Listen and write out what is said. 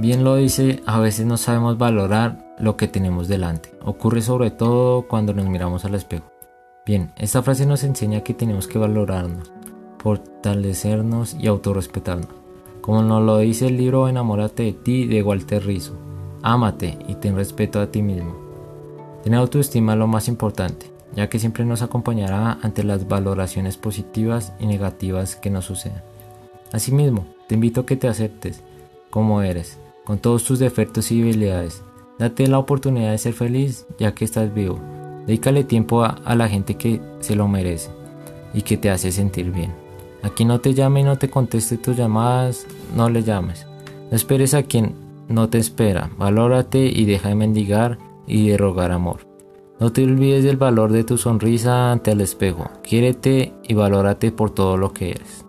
Bien lo dice, a veces no sabemos valorar lo que tenemos delante. Ocurre sobre todo cuando nos miramos al espejo. Bien, esta frase nos enseña que tenemos que valorarnos, fortalecernos y autorrespetarnos. Como nos lo dice el libro Enamórate de ti de Walter Rizzo. Ámate y ten respeto a ti mismo. Tener autoestima es lo más importante, ya que siempre nos acompañará ante las valoraciones positivas y negativas que nos sucedan. Asimismo, te invito a que te aceptes como eres, con todos tus defectos y debilidades. Date la oportunidad de ser feliz ya que estás vivo. Dedícale tiempo a, la gente que se lo merece y que te hace sentir bien. Aquí no te llame y no te conteste tus llamadas, no le llames. No esperes a quien no te espera. Valórate y deja de mendigar y de rogar amor. No te olvides del valor de tu sonrisa ante el espejo. Quiérete y valórate por todo lo que eres.